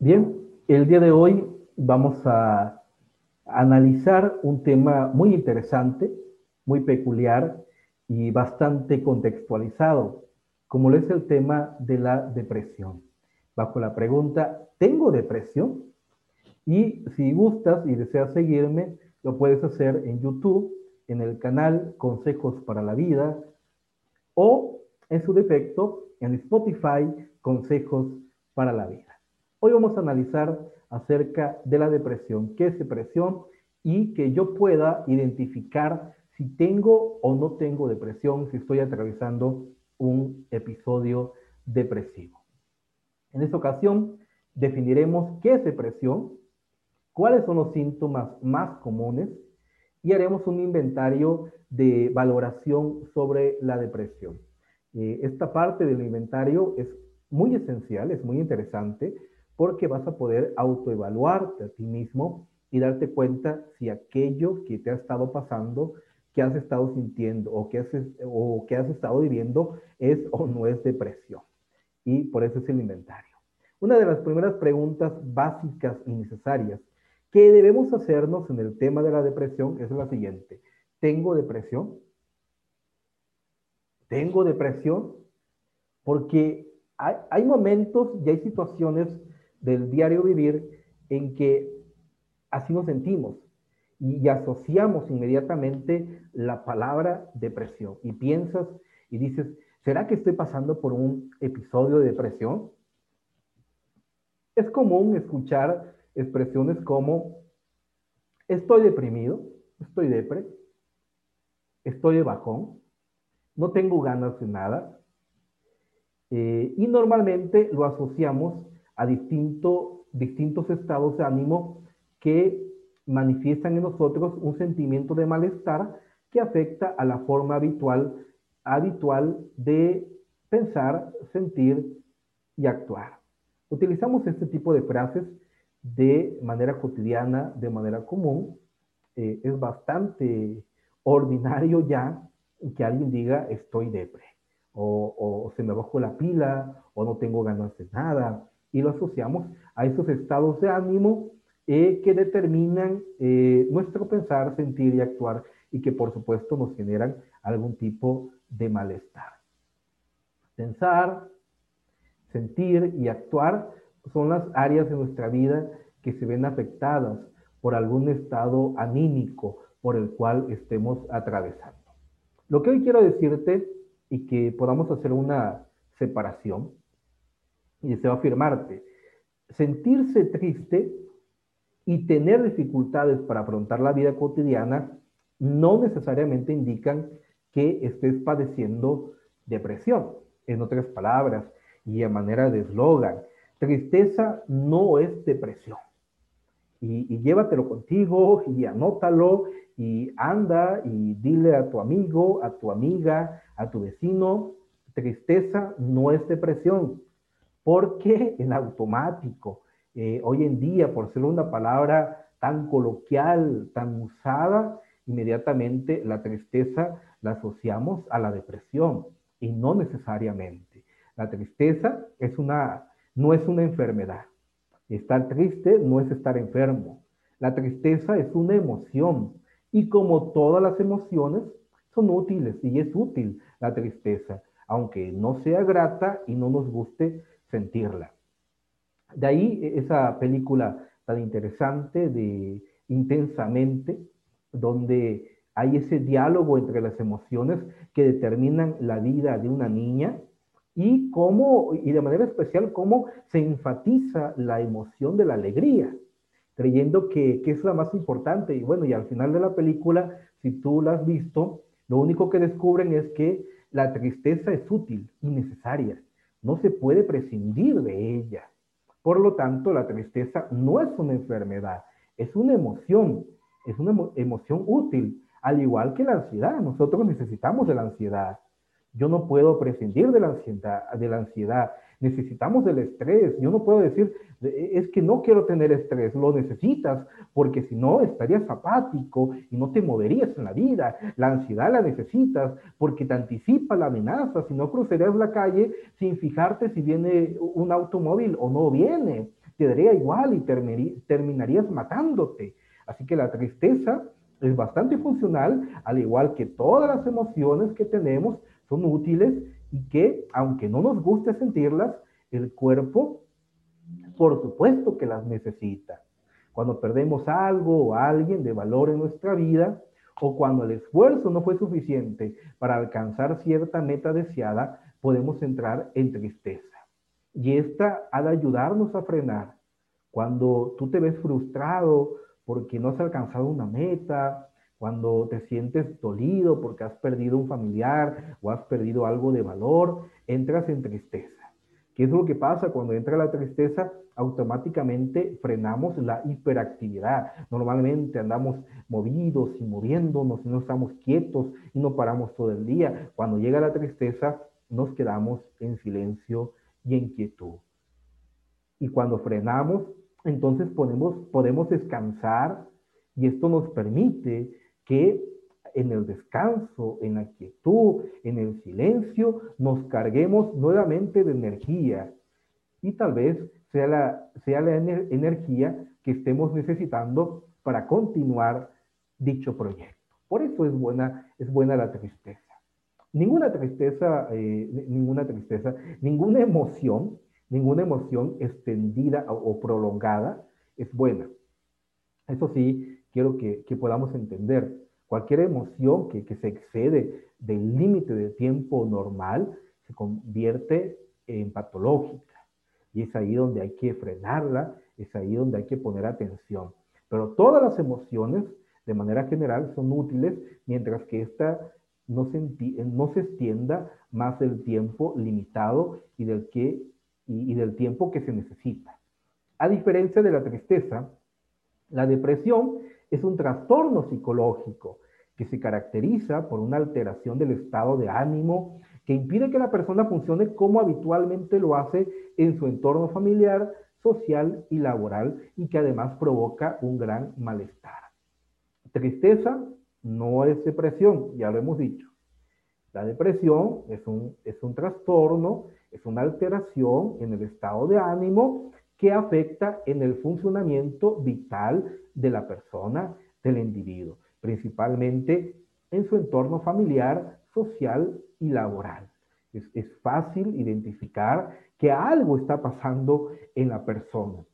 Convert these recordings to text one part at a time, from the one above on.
Bien, el día de hoy vamos a analizar un tema muy interesante, muy peculiar y bastante contextualizado, como lo es el tema de la depresión. Bajo la pregunta, ¿tengo depresión? Y si gustas y deseas seguirme, lo puedes hacer en YouTube, en el canal Consejos para la Vida, o en su defecto, en Spotify, Consejos para la Vida. Hoy vamos a analizar acerca de la depresión, qué es depresión y que yo pueda identificar si tengo o no tengo depresión, si estoy atravesando un episodio depresivo. En esta ocasión definiremos qué es depresión, cuáles son los síntomas más comunes y haremos un inventario de valoración sobre la depresión. Eh, esta parte del inventario es muy esencial, es muy interesante, porque vas a poder autoevaluarte a ti mismo y darte cuenta si aquello que te ha estado pasando, que has estado sintiendo o que has, o que has estado viviendo es o no es depresión. Y por eso es el inventario. Una de las primeras preguntas básicas y necesarias que debemos hacernos en el tema de la depresión es la siguiente. ¿Tengo depresión? ¿Tengo depresión? Porque hay, hay momentos y hay situaciones del diario vivir en que así nos sentimos y, asociamos inmediatamente la palabra depresión y piensas y dices, ¿será que estoy pasando por un episodio de depresión? Es común escuchar expresiones como estoy deprimido, estoy depre, estoy de bajón, no tengo ganas de nada. Eh, y normalmente lo asociamos a distintos estados de ánimo que manifiestan en nosotros un sentimiento de malestar que afecta a la forma habitual, habitual de pensar, sentir y actuar. Utilizamos este tipo de frases de manera cotidiana, de manera común. Eh, es bastante ordinario ya que alguien diga estoy depre, o, o se me bajó la pila, o no tengo ganas de nada, y lo asociamos a esos estados de ánimo eh, que determinan eh, nuestro pensar, sentir y actuar y que por supuesto nos generan algún tipo de malestar. Pensar, sentir y actuar son las áreas de nuestra vida que se ven afectadas por algún estado anímico por el cual estemos atravesando. Lo que hoy quiero decirte y que podamos hacer una separación y deseo afirmarte, sentirse triste y tener dificultades para afrontar la vida cotidiana no necesariamente indican que estés padeciendo depresión. En otras palabras, y a manera de eslogan, tristeza no es depresión. Y, y, llévatelo contigo y anótalo y anda y dile a tu amigo, a tu amiga, a tu vecino, tristeza no es depresión porque en automático, eh, hoy en día, por ser una palabra tan coloquial, tan usada, inmediatamente la tristeza la asociamos a la depresión y no necesariamente. La tristeza es una, no es una enfermedad. Estar triste no es estar enfermo. La tristeza es una emoción y como todas las emociones son útiles y es útil la tristeza, aunque no sea grata y no nos guste sentirla. De ahí e, esa película tan interesante de Intensamente, donde hay ese diálogo entre las emociones que determinan la vida de una niña y cómo, y de manera especial, cómo se enfatiza la emoción de la alegría, creyendo que, que es la más importante. Y bueno, y al final de la película, si tú la has visto, lo único que descubren es que la tristeza es útil y necesaria no se puede prescindir de ella. Por lo tanto, la tristeza no es una enfermedad, es una emoción, es una emoción útil, al igual que la ansiedad. Nosotros necesitamos de la ansiedad. Yo no puedo prescindir de la ansiedad, de la ansiedad. Necesitamos del estrés. Yo no puedo decir, es que no quiero tener estrés. Lo necesitas porque si no estarías apático y no te moverías en la vida. La ansiedad la necesitas porque te anticipa la amenaza. Si no cruzarías la calle sin fijarte si viene un automóvil o no viene. te daría igual y terminarías matándote. Así que la tristeza es bastante funcional, al igual que todas las emociones que tenemos son útiles y que, aunque no nos guste sentirlas, el cuerpo, por supuesto que las necesita. Cuando perdemos algo o alguien de valor en nuestra vida, o cuando el esfuerzo no fue suficiente para alcanzar cierta meta deseada, podemos entrar en tristeza. Y esta ha de ayudarnos a frenar. Cuando tú te ves frustrado porque no has alcanzado una meta, cuando te sientes dolido porque has perdido un familiar o has perdido algo de valor, entras en tristeza. ¿Qué es lo que pasa cuando entra la tristeza? Automáticamente frenamos la hiperactividad. Normalmente andamos movidos y moviéndonos y no estamos quietos y no paramos todo el día. Cuando llega la tristeza, nos quedamos en silencio y en quietud. Y cuando frenamos, entonces podemos, podemos descansar y esto nos permite que en el descanso, en la quietud, en el silencio, nos carguemos nuevamente de energía y tal vez sea la, sea la energía que estemos necesitando para continuar dicho proyecto. Por eso es buena, es buena la tristeza. Ninguna tristeza, eh, ninguna tristeza, ninguna emoción Ninguna emoción extendida o, prolongada es buena. Eso sí, quiero que, podamos entender. Cualquier emoción que, se excede del límite de tiempo normal se convierte en patológica. Y es ahí donde hay que frenarla, es ahí donde hay que poner atención. Pero todas las emociones, de manera general, son útiles mientras que esta no se, no se extienda más del tiempo limitado y del que y, del tiempo que se necesita. A diferencia de la tristeza, la depresión es un trastorno psicológico que se caracteriza por una alteración del estado de ánimo que impide que la persona funcione como habitualmente lo hace en su entorno familiar, social y laboral y que además provoca un gran malestar. Tristeza no es depresión, ya lo hemos dicho. La depresión es un, es un trastorno es una alteración en el estado de ánimo que afecta en el funcionamiento vital de la persona, del individuo, principalmente en su entorno familiar, social y laboral. Es, es, fácil identificar que algo está pasando en la persona,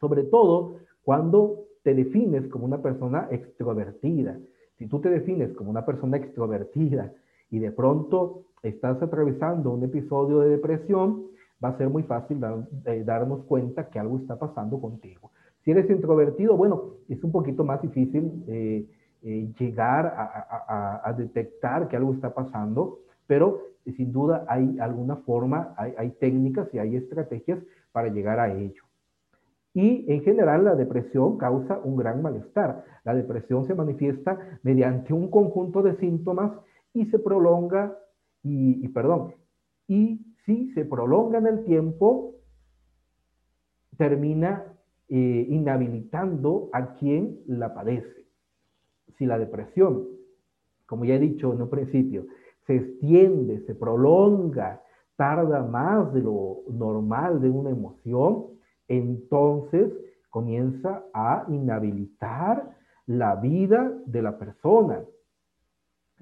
sobre todo cuando te defines como una persona extrovertida. Si tú te defines como una persona extrovertida y de pronto estás atravesando un episodio de depresión, va a ser muy fácil eh, darnos cuenta que algo está pasando contigo. Si eres introvertido, bueno, es un poquito más difícil eh, eh, llegar a, detectar que algo está pasando, pero sin duda hay alguna forma, hay, hay técnicas y hay estrategias para llegar a ello. Y en general la depresión causa un gran malestar. La depresión se manifiesta mediante un conjunto de síntomas y se prolonga, y, perdón, y si se prolonga en el tiempo, termina eh, inhabilitando a quien la padece. Si la depresión, como ya he dicho en un principio, se extiende, se prolonga, tarda más de lo normal de una emoción, entonces comienza a inhabilitar la vida de la persona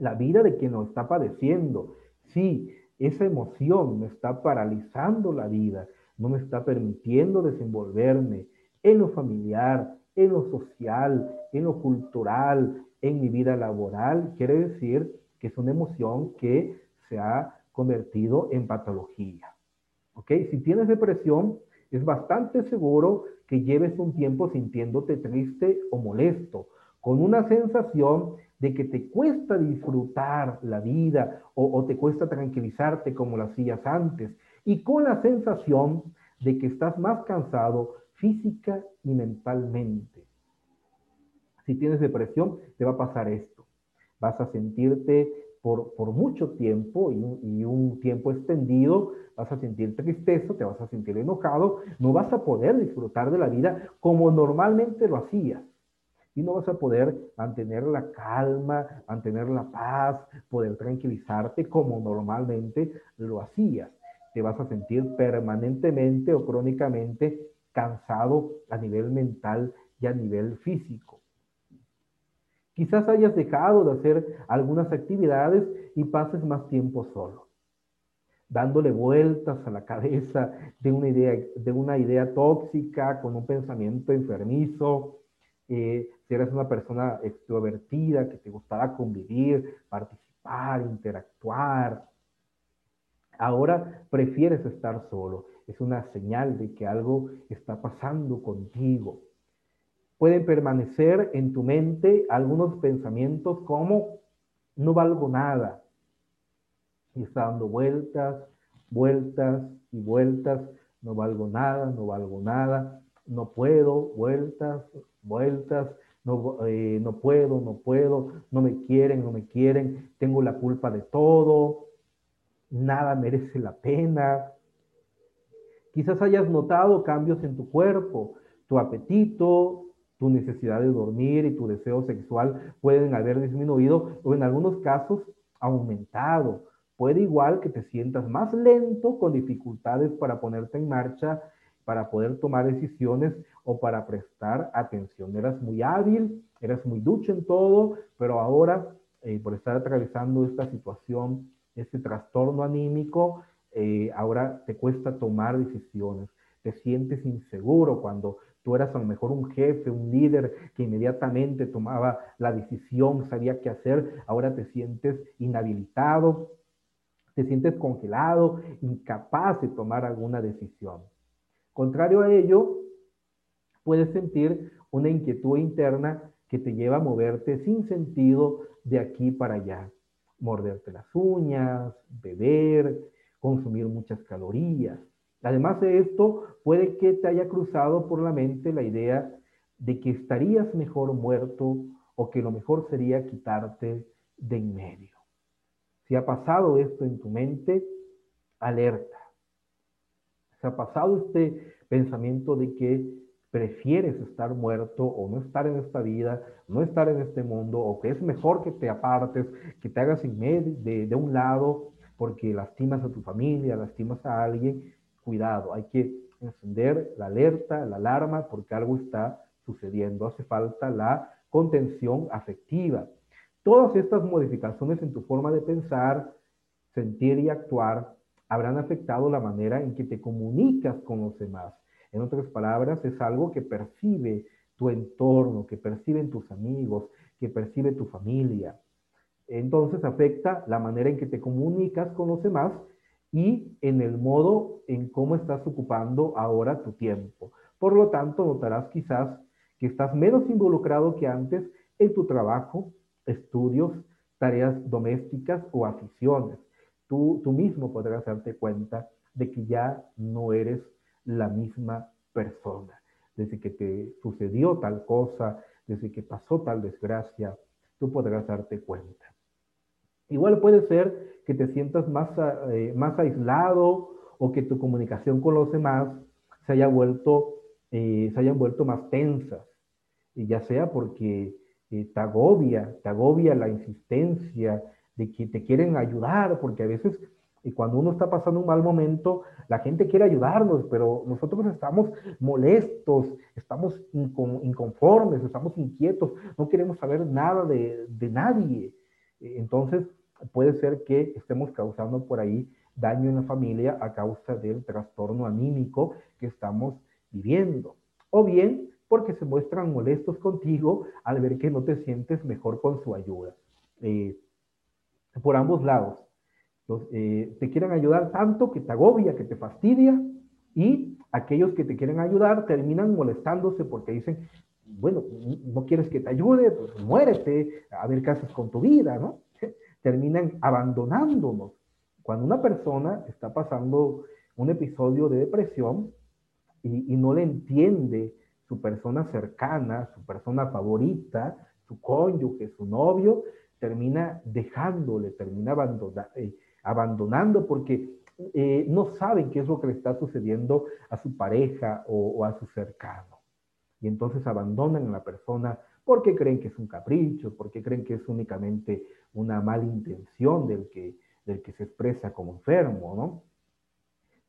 la vida de quien lo está padeciendo. Sí, esa emoción me está paralizando la vida, no me está permitiendo desenvolverme en lo familiar, en lo social, en lo cultural, en mi vida laboral. Quiere decir que es una emoción que se ha convertido en patología. ¿Ok? Si tienes depresión, es bastante seguro que lleves un tiempo sintiéndote triste o molesto, con una sensación de que te cuesta disfrutar la vida o, te cuesta tranquilizarte como lo hacías antes y con la sensación de que estás más cansado física y mentalmente. Si tienes depresión, te va a pasar esto. Vas a sentirte por, por mucho tiempo y un, tiempo extendido, vas a sentir tristeza, te vas a sentir enojado, no vas a poder disfrutar de la vida como normalmente lo hacías y no vas a poder mantener la calma, mantener la paz, poder tranquilizarte como normalmente lo hacías. Te vas a sentir permanentemente o crónicamente cansado a nivel mental y a nivel físico. Quizás hayas dejado de hacer algunas actividades y pases más tiempo solo, dándole vueltas a la cabeza de una idea, de una idea tóxica, con un pensamiento enfermizo. Eh, si eres una persona extrovertida, que te gustará convivir, participar, interactuar, ahora prefieres estar solo. Es una señal de que algo está pasando contigo. Pueden permanecer en tu mente algunos pensamientos como no valgo nada. Y está dando vueltas, vueltas y vueltas, no valgo nada, no valgo nada, no puedo, vueltas, vueltas, no, eh, no puedo, no puedo, no me quieren, no me quieren, tengo la culpa de todo, nada merece la pena. Quizás hayas notado cambios en tu cuerpo, tu apetito, tu necesidad de dormir y tu deseo sexual pueden haber disminuido o en algunos casos aumentado. Puede igual que te sientas más lento con dificultades para ponerte en marcha, para poder tomar decisiones o para prestar atención. Eras muy hábil, eras muy ducho en todo, pero ahora eh, por estar atravesando esta situación, este trastorno anímico, eh, ahora te cuesta tomar decisiones. Te sientes inseguro cuando Tú eras a lo mejor un jefe, un líder que inmediatamente tomaba la decisión, sabía qué hacer. Ahora te sientes inhabilitado, te sientes congelado, incapaz de tomar alguna decisión. Contrario a ello, puedes sentir una inquietud interna que te lleva a moverte sin sentido de aquí para allá. Morderte las uñas, beber, consumir muchas calorías. Además de esto, puede que te haya cruzado por la mente la idea de que estarías mejor muerto o que lo mejor sería quitarte de en medio. Si ha pasado esto en tu mente, alerta. Si ha pasado este pensamiento de que prefieres estar muerto o no estar en esta vida, no estar en este mundo, o que es mejor que te apartes, que te hagas en medio de, de un lado porque lastimas a tu familia, lastimas a alguien, cuidado, hay que encender la alerta, la alarma, porque algo está sucediendo. Hace falta la contención afectiva. Todas estas modificaciones en tu forma de pensar, sentir y actuar habrán afectado la manera en que te comunicas con los demás. En otras palabras, es algo que percibe tu entorno, que perciben tus amigos, que percibe tu familia. Entonces afecta la manera en que te comunicas con los demás y en el modo en cómo estás ocupando ahora tu tiempo. Por lo tanto, notarás quizás que estás menos involucrado que antes en tu trabajo, estudios, tareas domésticas o aficiones. Tú, tú mismo podrás darte cuenta de que ya no eres la misma persona. Desde que te sucedió tal cosa, desde que pasó tal desgracia, tú podrás darte cuenta. Igual puede ser que te sientas más, eh, más aislado o que tu comunicación con los demás se haya vuelto, eh, se hayan vuelto más tensas, y ya sea porque eh, te agobia, te agobia la insistencia de que te quieren ayudar, porque a veces cuando uno está pasando un mal momento, la gente quiere ayudarnos, pero nosotros estamos molestos, estamos inconformes, estamos inquietos, no queremos saber nada de, de nadie. Entonces, puede ser que estemos causando por ahí daño en la familia a causa del trastorno anímico que estamos viviendo. O bien porque se muestran molestos contigo al ver que no te sientes mejor con su ayuda. Eh, por ambos lados. Eh, te quieren ayudar tanto que te agobia, que te fastidia, y aquellos que te quieren ayudar terminan molestándose porque dicen, bueno, no quieres que te ayude, pues muérete, a ver qué con tu vida, ¿no? Terminan abandonándonos. Cuando una persona está pasando un episodio de depresión y, no le entiende su persona cercana, su persona favorita, su cónyuge, su novio, termina dejándole, termina eh, abandonando porque eh, no saben qué es lo que le está sucediendo a su pareja o, o, a su cercano. Y entonces abandonan a la persona porque creen que es un capricho, porque creen que es únicamente una mala intención del que, del que se expresa como enfermo, ¿no?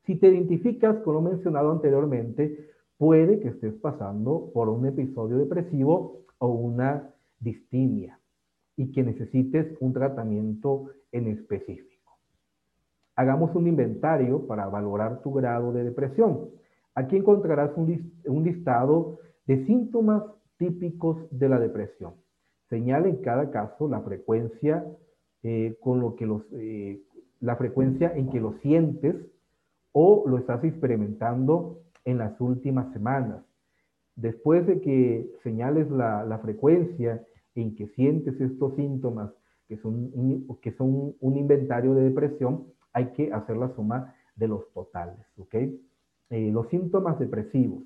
Si te identificas con lo mencionado anteriormente, puede que estés pasando por un episodio depresivo o una distimia y que necesites un tratamiento en específico. Hagamos un inventario para valorar tu grado de depresión. Aquí encontrarás un, listado de síntomas típicos de la depresión. Señala en cada caso la frecuencia eh, con lo que los, eh, la frecuencia en que lo sientes o lo estás experimentando en las últimas semanas. Después de que señales la, frecuencia en que sientes estos síntomas, que son, que son un inventario de depresión, hay que hacer la suma de los totales, ¿ok? Eh, los síntomas depresivos.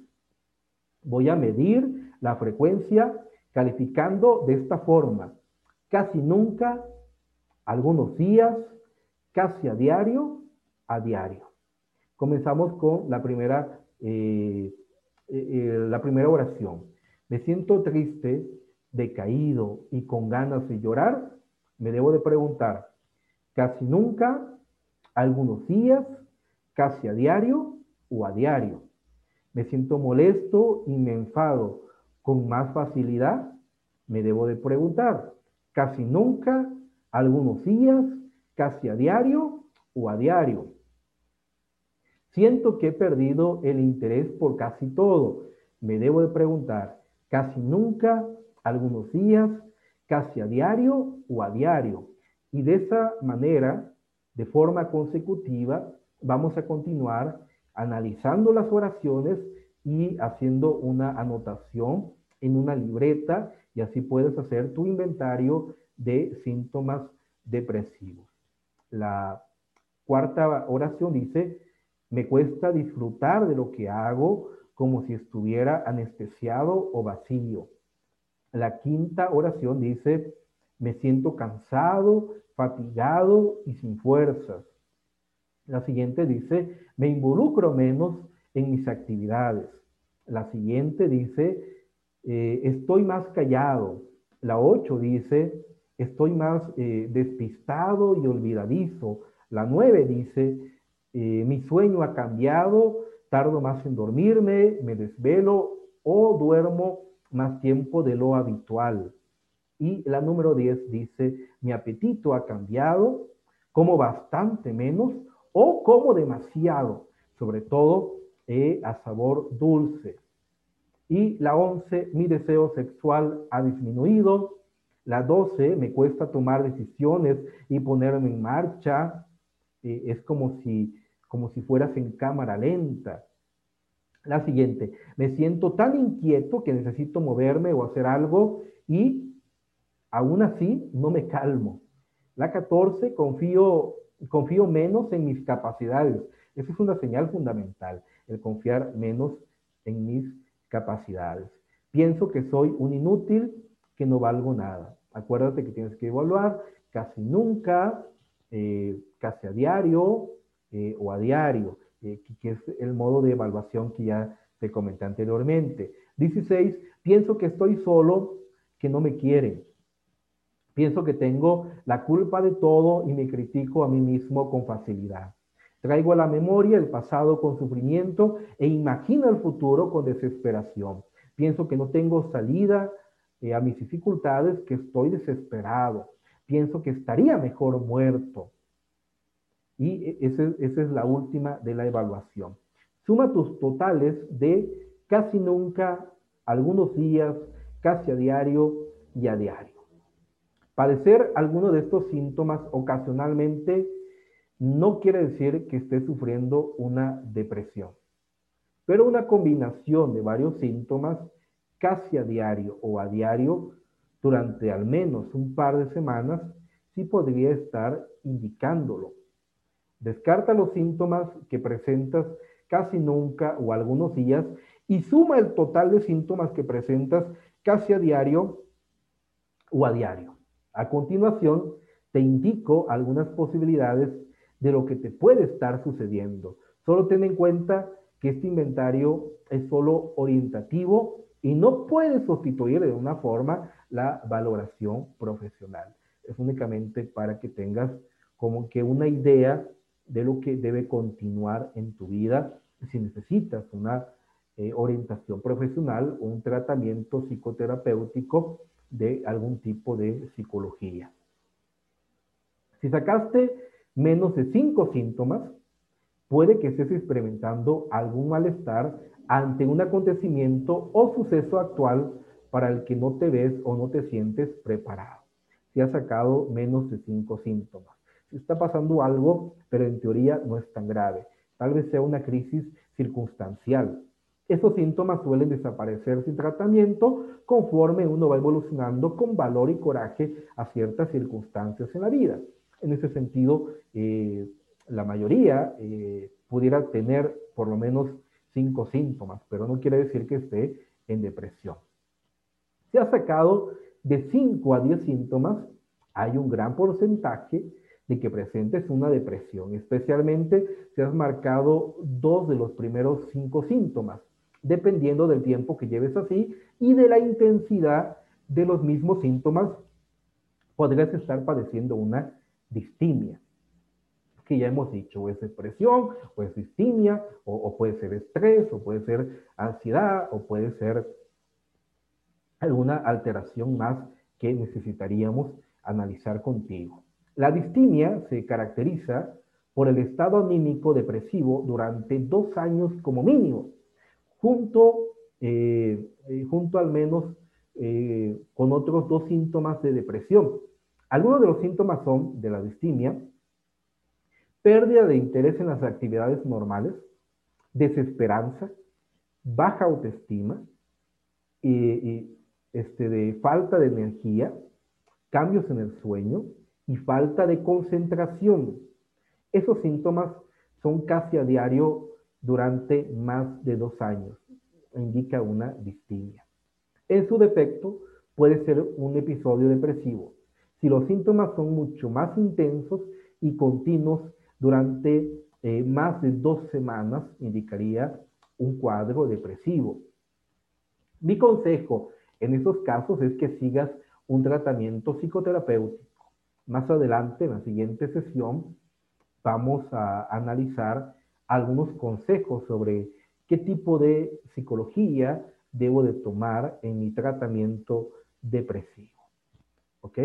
Voy a medir la frecuencia calificando de esta forma. Casi nunca, algunos días, casi a diario, a diario. Comenzamos con la primera eh, eh, eh, la primera oración. Me siento triste, decaído y con ganas de llorar. Me debo de preguntar, casi nunca, algunos días, casi a diario o a diario. Me siento molesto y me enfado con más facilidad. Me debo de preguntar, casi nunca, algunos días, casi a diario o a diario. Siento que he perdido el interés por casi todo. Me debo de preguntar, casi nunca, algunos días, casi a diario o a diario. Y de esa manera, de forma consecutiva, vamos a continuar analizando las oraciones y haciendo una anotación en una libreta y así puedes hacer tu inventario de síntomas depresivos. La cuarta oración dice, me cuesta disfrutar de lo que hago como si estuviera anestesiado o vacío. La quinta oración dice, me siento cansado, fatigado y sin fuerzas. La siguiente dice, me involucro menos en mis actividades. La siguiente dice, eh, estoy más callado. La ocho dice, estoy más eh, despistado y olvidadizo. La nueve dice, eh, mi sueño ha cambiado, tardo más en dormirme, me desvelo o duermo más tiempo de lo habitual. Y la número 10 dice, mi apetito ha cambiado, como bastante menos o como demasiado, sobre todo eh, a sabor dulce. Y la 11, mi deseo sexual ha disminuido. La 12, me cuesta tomar decisiones y ponerme en marcha. Eh, es como si como si fueras en cámara lenta. La siguiente, me siento tan inquieto que necesito moverme o hacer algo y aún así no me calmo. La 14, confío, confío menos en mis capacidades. Esa es una señal fundamental, el confiar menos en mis capacidades. Pienso que soy un inútil, que no valgo nada. Acuérdate que tienes que evaluar casi nunca, eh, casi a diario, eh, o a diario, eh, que es el modo de evaluación que ya te comenté anteriormente. 16, pienso que estoy solo, que no me quieren. Pienso que tengo la culpa de todo y me critico a mí mismo con facilidad. Traigo a la memoria el pasado con sufrimiento e imagino el futuro con desesperación. Pienso que no tengo salida eh, a mis dificultades, que estoy desesperado. Pienso que estaría mejor muerto. Y e, esa, es la última de la evaluación. Suma tus totales de casi nunca, algunos días, casi a diario y a diario. Padecer alguno de estos síntomas ocasionalmente no quiere decir que estés sufriendo una depresión, pero una combinación de varios síntomas casi a diario o a diario durante al menos un par de semanas sí podría estar indicándolo. Descarta los síntomas que presentas casi nunca o algunos días y suma el total de síntomas que presentas casi a diario o a diario. A continuación, te indico algunas posibilidades de lo que te puede estar sucediendo. Solo ten en cuenta que este inventario es solo orientativo y no puede sustituir de una forma la valoración profesional. Es únicamente para que tengas como que una idea de lo que debe continuar en tu vida. Si necesitas una eh, orientación profesional, un tratamiento psicoterapéutico de algún tipo de psicología. Si sacaste menos de cinco síntomas, puede que estés experimentando algún malestar ante un acontecimiento o suceso actual para el que no te ves o no te sientes preparado. Si has sacado menos de cinco síntomas. Si está pasando algo, pero en teoría no es tan grave. Tal vez sea una crisis circunstancial. Esos síntomas suelen desaparecer sin tratamiento conforme uno va evolucionando con valor y coraje a ciertas circunstancias en la vida. En ese sentido, eh, la mayoría eh, pudiera tener por lo menos cinco síntomas, pero no quiere decir que esté en depresión. Si ha sacado de 5 a 10 síntomas, hay un gran porcentaje de que presentes una depresión, especialmente si has marcado dos de los primeros cinco síntomas, dependiendo del tiempo que lleves así y de la intensidad de los mismos síntomas, podrías estar padeciendo una distimia, que ya hemos dicho, o es depresión, o es distimia, o, puede ser estrés, o puede ser ansiedad, o puede ser alguna alteración más que necesitaríamos analizar contigo. La distimia se caracteriza por el estado anímico depresivo durante dos años como mínimo, junto, eh, eh, junto al menos eh, con otros dos síntomas de depresión. Algunos de los síntomas son de la distimia, pérdida de interés en las actividades normales, desesperanza, baja autoestima, y, este, de falta de energía, cambios en el sueño y falta de concentración. Esos síntomas son casi a diario durante más de dos años. Indica una distimia. En su defecto, puede ser un episodio depresivo. Si los síntomas son mucho más intensos y continuos durante eh, más de dos semanas, indicaría un cuadro depresivo. Mi consejo en esos casos es que sigas un tratamiento psicoterapéutico. Más adelante, en la siguiente sesión, vamos a analizar algunos consejos sobre qué tipo de psicología debo de tomar en mi tratamiento depresivo. ¿Ok?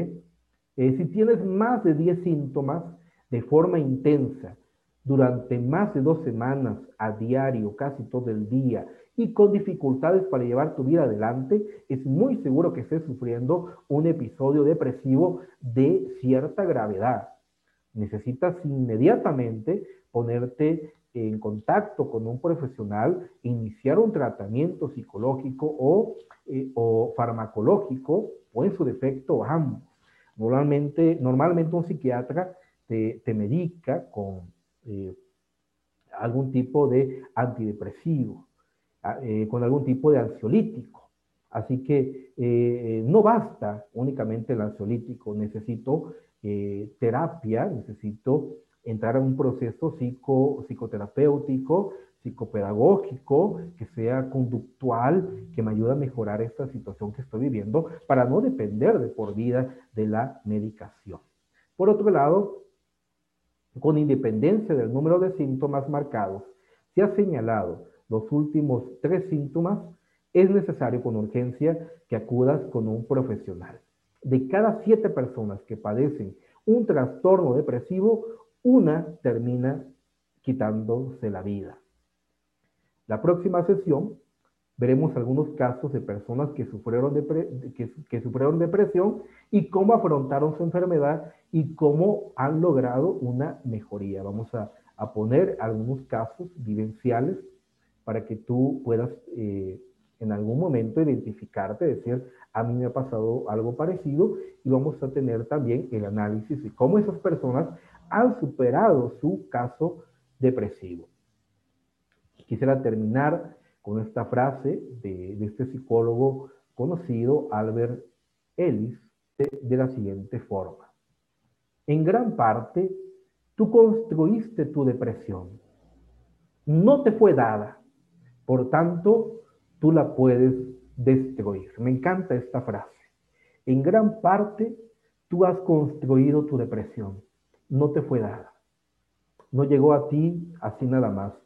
Eh, si tienes más de 10 síntomas de forma intensa durante más de dos semanas a diario, casi todo el día, y con dificultades para llevar tu vida adelante, es muy seguro que estés sufriendo un episodio depresivo de cierta gravedad. Necesitas inmediatamente ponerte en contacto con un profesional, iniciar un tratamiento psicológico o, eh, o farmacológico, o en su defecto ambos. Normalmente, normalmente un psiquiatra te, medica con eh, algún tipo de antidepresivo, eh, con algún tipo de ansiolítico. Así que eh, no basta únicamente el ansiolítico, necesito terapia, necesito entrar en un proceso psico, psicoterapéutico, psicopedagógico, que sea conductual, que me ayude a mejorar esta situación que estoy viviendo para no depender de por vida de la medicación. Por otro lado, con independencia del número de síntomas marcados, si ha señalado los últimos tres síntomas, es necesario con urgencia que acudas con un profesional. De cada siete personas que padecen un trastorno depresivo, una termina quitándose la vida. La próxima sesión veremos algunos casos de personas que sufrieron, que, sufrieron depresión y cómo afrontaron su enfermedad y cómo han logrado una mejoría. Vamos a, poner algunos casos vivenciales para que tú puedas eh, en algún momento identificarte, decir, a mí me ha pasado algo parecido y vamos a tener también el análisis de cómo esas personas han superado su caso depresivo. Quisiera terminar con esta frase de, este psicólogo conocido, Albert Ellis, de, la siguiente forma. En gran parte, tú construiste tu depresión. No te fue dada. Por tanto, tú la puedes destruir. Me encanta esta frase. En gran parte, tú has construido tu depresión. No te fue dada. No llegó a ti así nada más.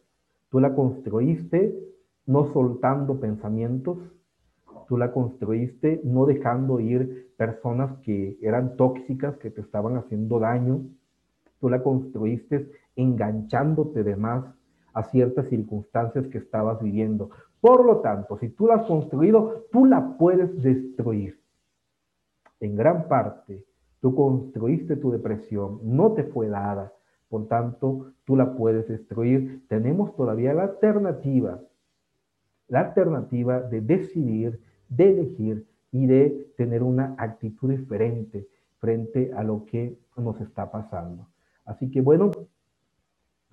Tú la construiste no soltando pensamientos, tú la construiste no dejando ir personas que eran tóxicas, que te estaban haciendo daño, tú la construiste enganchándote de más a ciertas circunstancias que estabas viviendo. Por lo tanto, si tú la has construido, tú la puedes destruir. En gran parte, tú construiste tu depresión, no te fue dada, por tanto, tú la puedes destruir. Tenemos todavía la alternativa, la alternativa de decidir, de elegir y de tener una actitud diferente frente a lo que nos está pasando. Así que bueno,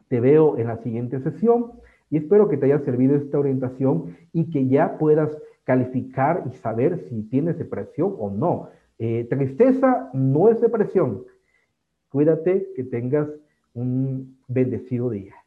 te veo en la siguiente sesión y espero que te haya servido esta orientación y que ya puedas calificar y saber si tienes depresión o no. Eh, tristeza no es depresión. Cuídate, que tengas un bendecido día.